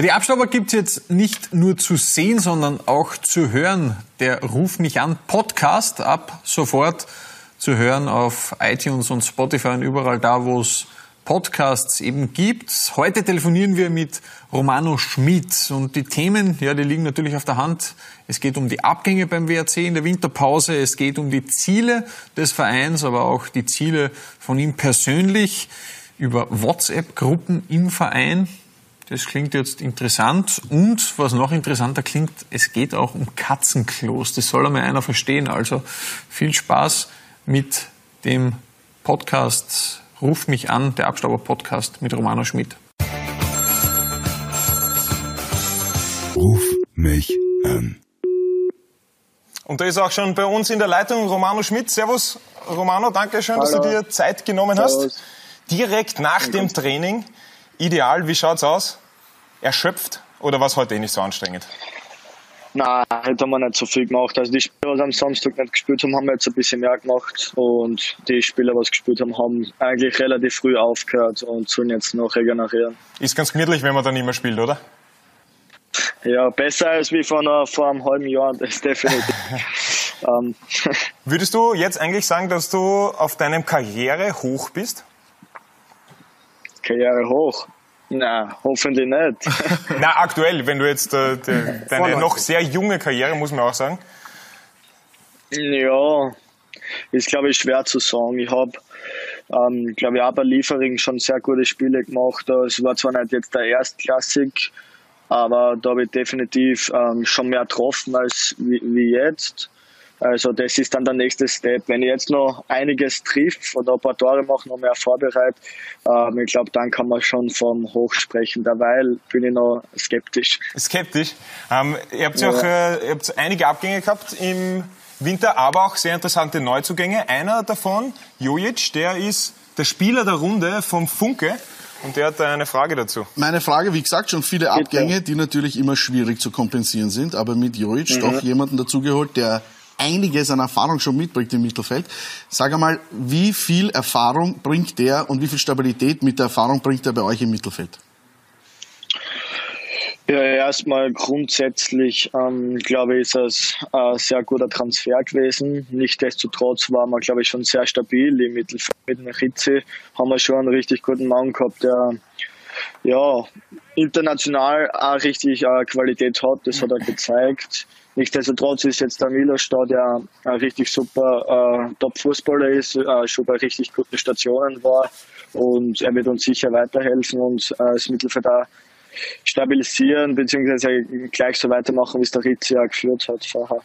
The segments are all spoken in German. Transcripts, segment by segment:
Ja, die Abstauber gibt's jetzt nicht nur zu sehen, sondern auch zu hören. Der Ruf mich an Podcast ab sofort zu hören auf iTunes und Spotify und überall da, wo es Podcasts eben gibt. Heute telefonieren wir mit Romano Schmidt und die Themen, ja, die liegen natürlich auf der Hand. Es geht um die Abgänge beim WRC in der Winterpause, es geht um die Ziele des Vereins, aber auch die Ziele von ihm persönlich über WhatsApp-Gruppen im Verein. Das klingt jetzt interessant und was noch interessanter klingt, es geht auch um Katzenklos. Das soll einmal einer verstehen. Also viel Spaß mit dem Podcast Ruf mich an, der Abstauber Podcast mit Romano Schmidt. Ruf mich an. Und da ist auch schon bei uns in der Leitung Romano Schmidt. Servus, Romano, danke schön, dass du dir Zeit genommen Servus. hast. Direkt nach dem Training. Ideal, wie schaut's aus? Erschöpft oder war es heute eh nicht so anstrengend? Nein, heute haben wir nicht so viel gemacht. Also die Spieler, die am Samstag nicht gespielt haben, haben wir jetzt ein bisschen mehr gemacht. Und die Spieler, die gespielt haben, haben eigentlich relativ früh aufgehört und sollen jetzt noch regenerieren. Ist ganz gemütlich, wenn man dann immer spielt, oder? Ja, besser als wie vor, einer, vor einem halben Jahr, das ist definitiv. ähm, Würdest du jetzt eigentlich sagen, dass du auf deinem Karrierehoch bist? Karriere Nein, hoffentlich nicht. Na, aktuell, wenn du jetzt äh, de, deine noch sehr junge Karriere, muss man auch sagen. Ja, ist glaube ich schwer zu sagen. Ich habe, ähm, glaube ich, auch bei Liefering schon sehr gute Spiele gemacht. Es war zwar nicht jetzt der Erstklassik, aber da habe ich definitiv ähm, schon mehr getroffen als wie, wie jetzt. Also das ist dann der nächste Step. Wenn ich jetzt noch einiges trifft oder ein paar Tore mache, noch mehr vorbereitet, ähm, ich glaube, dann kann man schon vom Hoch sprechen. Derweil bin ich noch skeptisch. Skeptisch. Ähm, ihr habt ja auch äh, ihr habt einige Abgänge gehabt im Winter, aber auch sehr interessante Neuzugänge. Einer davon, Jojic, der ist der Spieler der Runde vom Funke. Und der hat eine Frage dazu. Meine Frage, wie gesagt, schon viele Abgänge, die natürlich immer schwierig zu kompensieren sind, aber mit Jojic Mhm. doch jemanden dazugeholt, der einiges an Erfahrung schon mitbringt im Mittelfeld. Sag einmal, wie viel Erfahrung bringt der und wie viel Stabilität mit der Erfahrung bringt er bei euch im Mittelfeld? Ja, erstmal grundsätzlich, ähm, glaube ich, ist es ein sehr guter Transfer gewesen. Nichtsdestotrotz waren wir, glaube ich, schon sehr stabil im Mittelfeld. Mit dem Ritzi haben wir schon einen richtig guten Mann gehabt, der ja, international auch richtig äh, Qualität hat. Das hat er gezeigt. Nichtsdestotrotz ist jetzt der Milos da, der ein richtig super äh, Top-Fußballer ist, äh, schon bei richtig guten Stationen war. Und er wird uns sicher weiterhelfen und äh, das Mittelfeld auch stabilisieren, beziehungsweise gleich so weitermachen, wie es der Ritzi ja geführt hat vorher.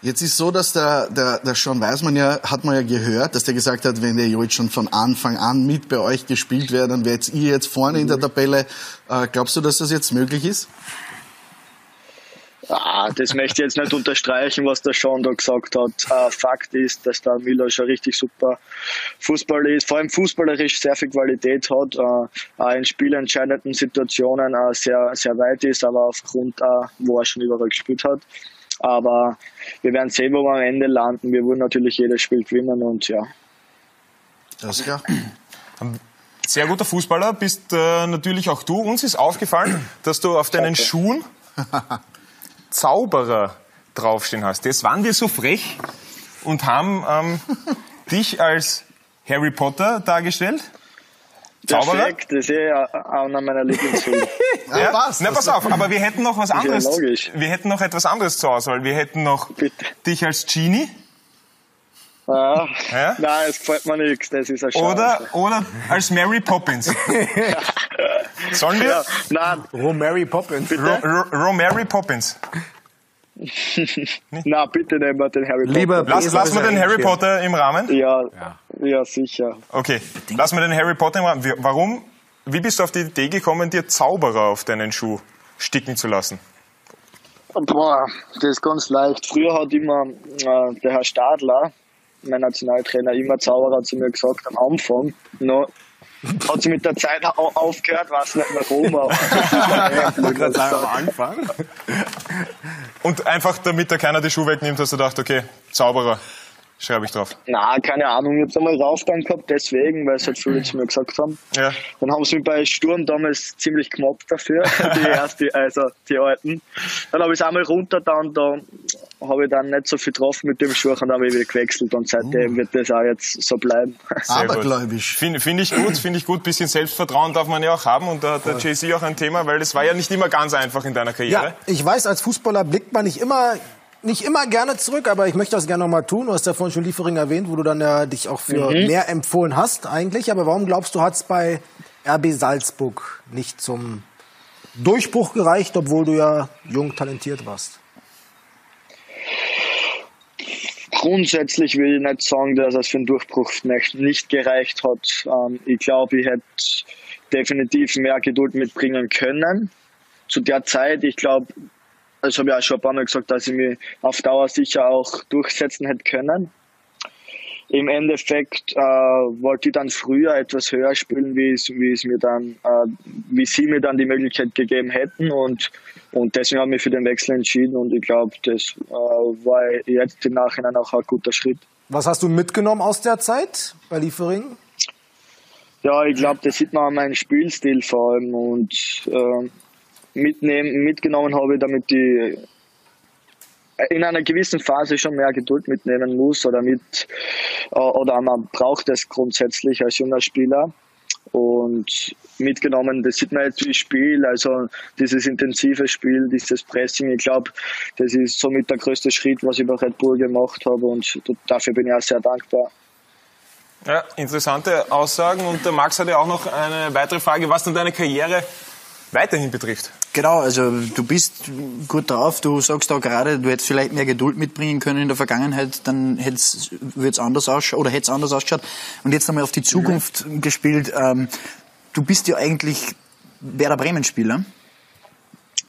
Jetzt ist so, dass der, der, der Sean Weismann ja, hat man ja gehört, dass der gesagt hat, wenn der Jojic schon von Anfang an mit bei euch gespielt wäre, dann wärt ihr jetzt vorne in der Tabelle. Äh, glaubst du, dass das jetzt möglich ist? Ah, das möchte ich jetzt nicht unterstreichen, was der Sean da gesagt hat. Äh, Fakt ist, dass der Miller schon richtig super Fußballer ist, vor allem fußballerisch sehr viel Qualität hat, äh, auch in spielentscheidenden Situationen äh, sehr, sehr weit ist, aber aufgrund, wo er schon überall gespielt hat. Aber wir werden sehen, wo wir am Ende landen. Wir wollen natürlich jedes Spiel gewinnen und ja. Das ist klar. Sehr guter Fußballer bist äh, natürlich auch du. Uns ist aufgefallen, dass du auf deinen. Schuhen Zauberer draufstehen hast. Jetzt waren wir so frech und haben ähm, dich als Harry Potter dargestellt. Zauberer? Perfekt, das ist eh einer meiner Lieblingsfilme. Ja, passt. Na, pass auf, aber wir hätten noch was anderes. logisch. wir hätten noch etwas anderes zur Auswahl. Wir hätten noch Bitte. dich als Genie ah, Ja? Nein, es gefällt mir nichts, das ist ein oder, oder als Mary Poppins. Sollen wir? Ja, nein, Romary Poppins. Ro Ro Romary Poppins. nein, bitte nehmen wir den Harry Potter. Lieber Lass, Esel lassen wir den Harry. Potter im Rahmen? Ja, ja, sicher. Okay, lassen wir den Harry Potter im Rahmen. Wie- Warum? Wie bist du auf die Idee gekommen, dir Zauberer auf deinen Schuh sticken zu lassen? Boah, das ist ganz leicht. Früher hat immer äh, der Herr Stadler, mein Nationaltrainer, immer Zauberer zu mir gesagt am Anfang. No, hat sie mit der Zeit au aufgehört, weiß nicht mehr warum. aber- gerade sagen, am Anfang. Und einfach, damit da keiner die Schuhe wegnimmt, hast du gedacht, okay, Zauberer, schreibe ich drauf. Na, keine Ahnung, ich hab's einmal raufgegangen gehabt, deswegen, weil es halt viele zu mir gesagt haben. Ja. Dann haben sie mich bei Sturm damals ziemlich gemobbt dafür, die erste, also die alten. Dann habe ich es einmal runter, dann da habe ich dann nicht so viel getroffen mit dem Schuh und dann habe ich wieder gewechselt und seitdem wird das auch jetzt so bleiben. Sehr. Abergläubisch. Finde find ich gut, finde ich gut. Bisschen Selbstvertrauen darf man ja auch haben und da hat der Jay-Z auch ein Thema, weil das war ja nicht immer ganz einfach in deiner Karriere. Ja, ich weiß, als Fußballer blickt man nicht immer nicht immer gerne zurück, aber ich möchte das gerne noch mal tun. Du hast ja vorhin schon Liefering erwähnt, wo du dann ja dich auch für mehr empfohlen hast eigentlich. Aber warum glaubst du, hat es bei RB Salzburg nicht zum Durchbruch gereicht, obwohl du ja jung talentiert warst? Grundsätzlich will ich nicht sagen, dass es für einen Durchbruch nicht, nicht gereicht hat. Ähm, ich glaube, ich hätte definitiv mehr Geduld mitbringen können. Zu der Zeit, ich glaube, das habe ich auch schon ein paar Mal gesagt, dass ich mich auf Dauer sicher auch durchsetzen hätte können. Im Endeffekt äh, wollte ich dann früher etwas höher spielen, wie es, wie es mir dann, äh, wie sie mir dann die Möglichkeit gegeben hätten und und deswegen habe ich mich für den Wechsel entschieden und ich glaube, das äh, war jetzt im Nachhinein auch ein guter Schritt. Was hast du mitgenommen aus der Zeit bei Liefering? Ja, ich glaube, das sieht man an meinem Spielstil vor allem und äh, mitnehmen, mitgenommen habe damit ich in einer gewissen Phase schon mehr Geduld mitnehmen muss oder mit äh, oder man braucht es grundsätzlich als junger Spieler und mitgenommen, das sieht man jetzt wie Spiel, also dieses intensive Spiel, dieses Pressing, ich glaube, das ist somit der größte Schritt, was ich bei Red Bull gemacht habe und dafür bin ich auch sehr dankbar. Ja, interessante Aussagen. Und der Max hat ja auch noch eine weitere Frage, was dann deine Karriere weiterhin betrifft. Genau, also du bist gut drauf. Du sagst auch gerade, du hättest vielleicht mehr Geduld mitbringen können in der Vergangenheit, dann würde es anders ausschauen oder hätte es anders ausgeschaut. Und jetzt einmal auf die Zukunft gespielt. Ähm, du bist ja eigentlich Werder Bremen-Spieler.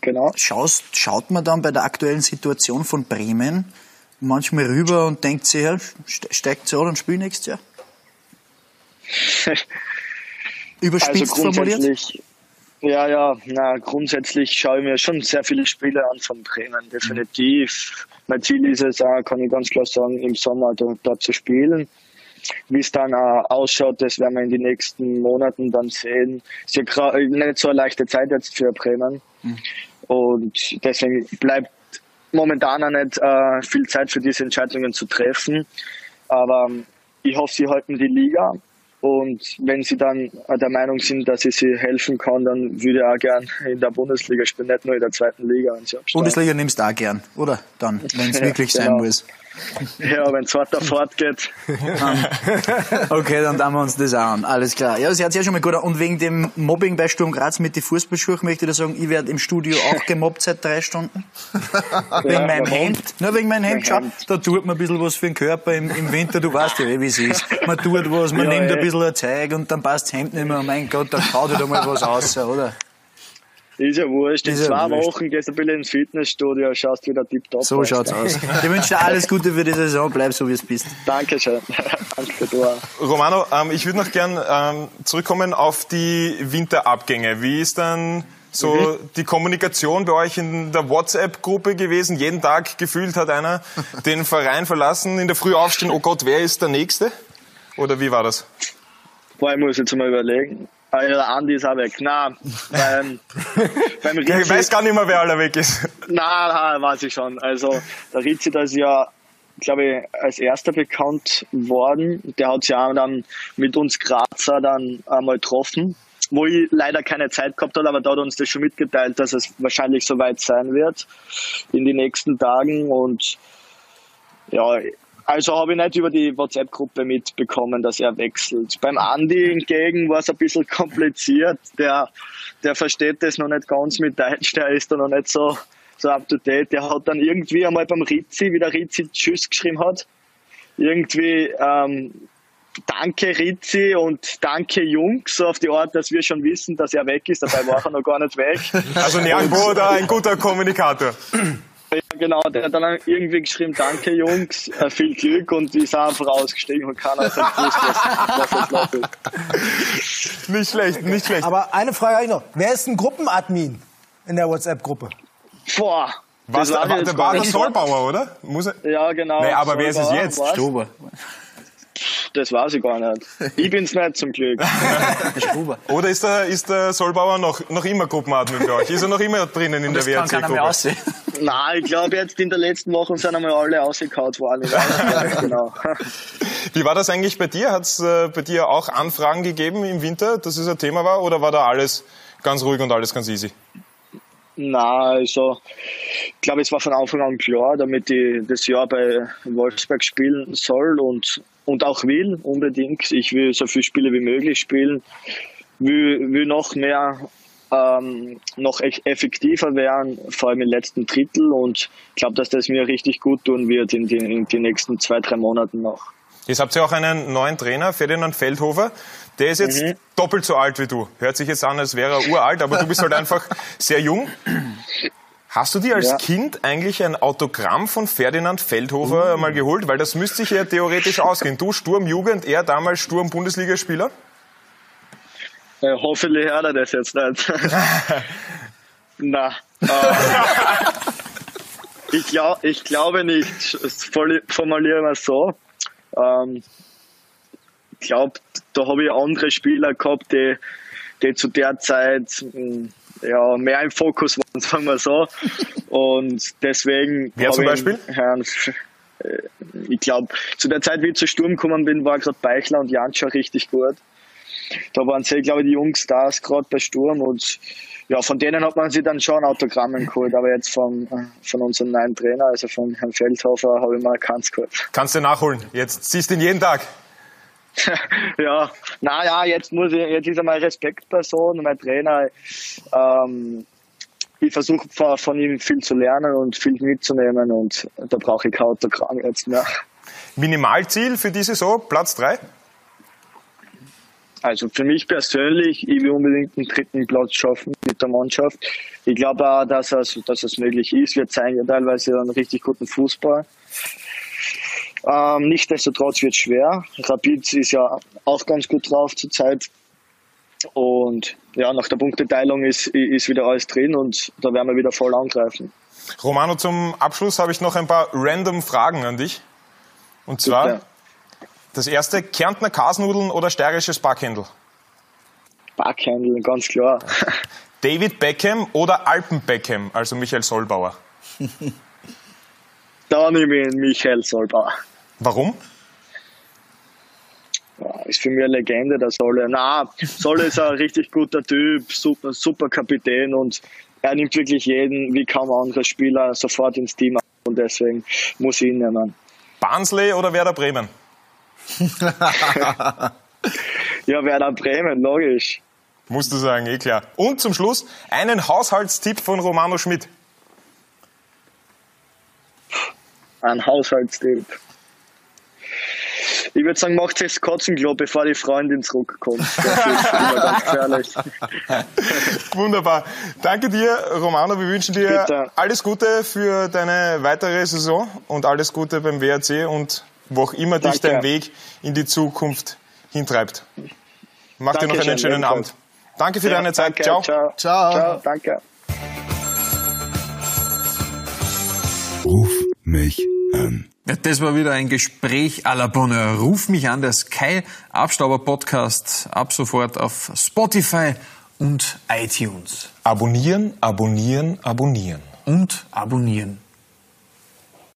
Genau. Schaust, schaut man dann bei der aktuellen Situation von Bremen manchmal rüber und denkt sich, ja, ste- steigt sie an und spielt nächstes Jahr? Überspitzt Also formuliert? Ja, ja, na, grundsätzlich schaue ich mir schon sehr viele Spiele an von Bremen, definitiv. Mein Ziel ist es auch, kann ich ganz klar sagen, im Sommer da, da zu spielen. Wie es dann auch ausschaut, das werden wir in den nächsten Monaten dann sehen. Ist ja gra- nicht so eine leichte Zeit jetzt für Bremen. Und deswegen bleibt momentan auch nicht äh, viel Zeit für diese Entscheidungen zu treffen. Aber ähm, ich hoffe, sie halten die Liga. Und wenn sie dann der Meinung sind, dass ich sie helfen kann, dann würde ich auch gern in der Bundesliga spielen, nicht nur in der zweiten Liga. Bundesliga nimmst du auch gern, oder? Dann, wenn es Ja, wirklich sein genau. muss. Ja, wenn es weiter fortgeht. Okay, dann tun wir uns das auch an. Alles klar. Ja, das hört sich ja schon mal gut an. Und wegen dem Mobbing bei Sturm Graz mit den Fußballschuhen möchte ich dir sagen, ich werde im Studio auch gemobbt seit drei Stunden. wegen meinem? Hemd. Nur wegen meinem Hemd. Schau, da tut man ein bisschen was für den Körper im, im Winter. Du weißt ja wie es ist. Man tut was, man Ja, nimmt ein eh. Bisschen ein Zeug und dann passt das Hemd nicht mehr. Oh mein Gott, da kaut halt einmal was raus, oder? Ist ja wurscht. In ja zwei wurscht. Wochen gehst du ein bisschen ins Fitnessstudio, schaust wieder tipptopp So schaut's aus. Ich wünsche dir alles Gute für die Saison. Bleib so, wie es bist. Dankeschön. Danke, du auch. Romano, ähm, ich würde noch gern ähm, zurückkommen auf die Winterabgänge. Wie ist dann so die Kommunikation bei euch in der WhatsApp-Gruppe gewesen? Jeden Tag gefühlt hat einer den Verein verlassen, in der Früh aufstehen, oh Gott, wer ist der Nächste? Oder wie war das? Boah, ich muss jetzt mal überlegen. Ah, der Andi ist auch weg. Nein, beim, beim Ich weiß gar nicht mehr, wer aller weg ist. nein, nein, weiß ich schon. Also, der Rizzi, der ist ja, glaube ich, als erster bekannt worden. Der hat sich auch dann mit uns Grazer dann einmal getroffen, wo ich leider keine Zeit gehabt habe, aber da hat uns das schon mitgeteilt, dass es wahrscheinlich soweit sein wird in den nächsten Tagen und ja, also habe ich nicht über die WhatsApp-Gruppe mitbekommen, dass er wechselt. Beim Andi hingegen war es ein bisschen kompliziert. Der, der versteht das noch nicht ganz mit Deutsch, der ist da noch nicht so, so up to date. Der hat dann irgendwie einmal beim Rizzi, wie der Rizzi Tschüss geschrieben hat, irgendwie ähm, Danke Rizzi und Danke Jungs, so auf die Art, dass wir schon wissen, dass er weg ist. Dabei war er noch gar nicht weg. Also Nyangbo da ein guter Kommunikator. Genau, der hat dann irgendwie geschrieben, danke Jungs, äh, viel Glück und ist einfach ausgestiegen und keiner hat gewusst, was, was ist. Nicht schlecht, nicht schlecht. Aber eine Frage habe ich noch. Wer ist ein Gruppenadmin in der WhatsApp-Gruppe? Boah, Was, Das war, war war. Solbauer, oder? Muss er? Ja, genau. Nee, aber wer ist es Solbauer, jetzt? Stober. Das weiß ich gar nicht. Ich bin's nicht zum Glück. Oder ist der, ist der Solbauer noch, noch immer Gruppenadmin bei euch? Ist er noch immer drinnen in der WRC-Gruppe? aussehen. Nein, ich glaube jetzt in der letzten Woche sind einmal alle ausgekaut worden. Genau. Wie war das eigentlich bei dir? Hat es äh, bei dir auch Anfragen gegeben im Winter, dass es ein Thema war? Oder war da alles ganz ruhig und alles ganz easy? Na, also, ich glaube, es war von Anfang an klar, damit ich das Jahr bei Wolfsberg spielen soll und, und auch will, unbedingt. Ich will so viele Spiele wie möglich spielen, will, will noch mehr, ähm, noch effektiver werden, vor allem im letzten Drittel und ich glaube, dass das mir richtig gut tun wird in die, in die nächsten zwei, drei Monaten noch. Jetzt habt ihr auch einen neuen Trainer, Ferdinand Feldhofer. Der ist jetzt Mhm. doppelt so alt wie du. Hört sich jetzt an, als wäre er uralt, aber du bist halt einfach sehr jung. Hast du dir als Ja. Kind eigentlich ein Autogramm von Ferdinand Feldhofer mal geholt? Weil das müsste sich ja theoretisch ausgehen. Du Sturm Jugend, er damals Sturm Bundesligaspieler. Äh, hoffentlich hört er das jetzt nicht. Na. Äh, ich, glaub, ich glaube nicht. Formulieren wir es so. Ähm, ich glaube, da habe ich andere Spieler gehabt, die, die zu der Zeit mh, ja, mehr im Fokus waren, sagen wir so. Und deswegen. Wer zum Beispiel? Herrn, äh, ich glaube, zu der Zeit, wie ich zu Sturm gekommen bin, war gerade Beichler und Janscha richtig gut. Da waren sie, glaube ich, die Jungstars gerade bei Sturm und ja, von denen hat man sich dann schon Autogrammen geholt, aber jetzt vom, äh, von unserem neuen Trainer, also von Herrn Feldhofer, habe ich mal keins geholt. Kannst du nachholen. Jetzt siehst du ihn jeden Tag. ja, naja, jetzt muss ich, jetzt ist er meine Respektperson, mein Trainer. Ähm, ich versuche von, ihm viel zu lernen und viel mitzunehmen und da brauche ich kein Autogramm jetzt mehr. Minimalziel für die Saison, Platz drei. Also für mich persönlich, ich will unbedingt einen dritten Platz schaffen mit der Mannschaft. Ich glaube auch, dass es, dass es möglich ist. Wir zeigen ja teilweise einen richtig guten Fußball. Ähm, Nichtsdestotrotz wird es schwer. Rapid ist ja auch ganz gut drauf zurzeit. Und ja, nach der Punkteteilung ist, ist wieder alles drin und da werden wir wieder voll angreifen. Romano, zum Abschluss habe ich noch ein paar random Fragen an dich. Und zwar, Bitte. Das erste, Kärntner Kasnudeln oder steirisches Backhändel? Backhändel, ganz klar. David Beckham oder Alpen Beckham, also Michael Solbauer? da nehme ich Michael Solbauer. Warum? Ja, ist für mich eine Legende, der Solle. Na, Solle ist ein richtig guter Typ, super, super Kapitän und er nimmt wirklich jeden, wie kaum ein anderer Spieler, sofort ins Team und deswegen muss ich ihn nehmen. Barnsley oder Werder Bremen? Ja, Werder Bremen, logisch. Musst du sagen, eh klar. Und zum Schluss einen Haushaltstipp von Romano Schmidt. Ein Haushaltstipp. Ich würde sagen, macht das Katzenklo, bevor die Freundin zurückkommt. Das ist immer ganz gefährlich. Wunderbar. Danke dir, Romano. Wir wünschen dir Bitte. alles Gute für deine weitere Saison und alles Gute beim WRC und wo auch immer dich Danke. dein Weg in die Zukunft hintreibt. Mach dir noch Dankeschön, einen schönen. Abend. Danke für Ja, deine Zeit. danke, Ciao. Ciao. Ciao. Ciao, danke. Ruf mich an. Ja, das war wieder ein Gespräch à la Bonheur. Ruf mich an, der Sky Abstauber Podcast ab sofort auf Spotify und iTunes. Abonnieren, abonnieren, abonnieren. Und abonnieren.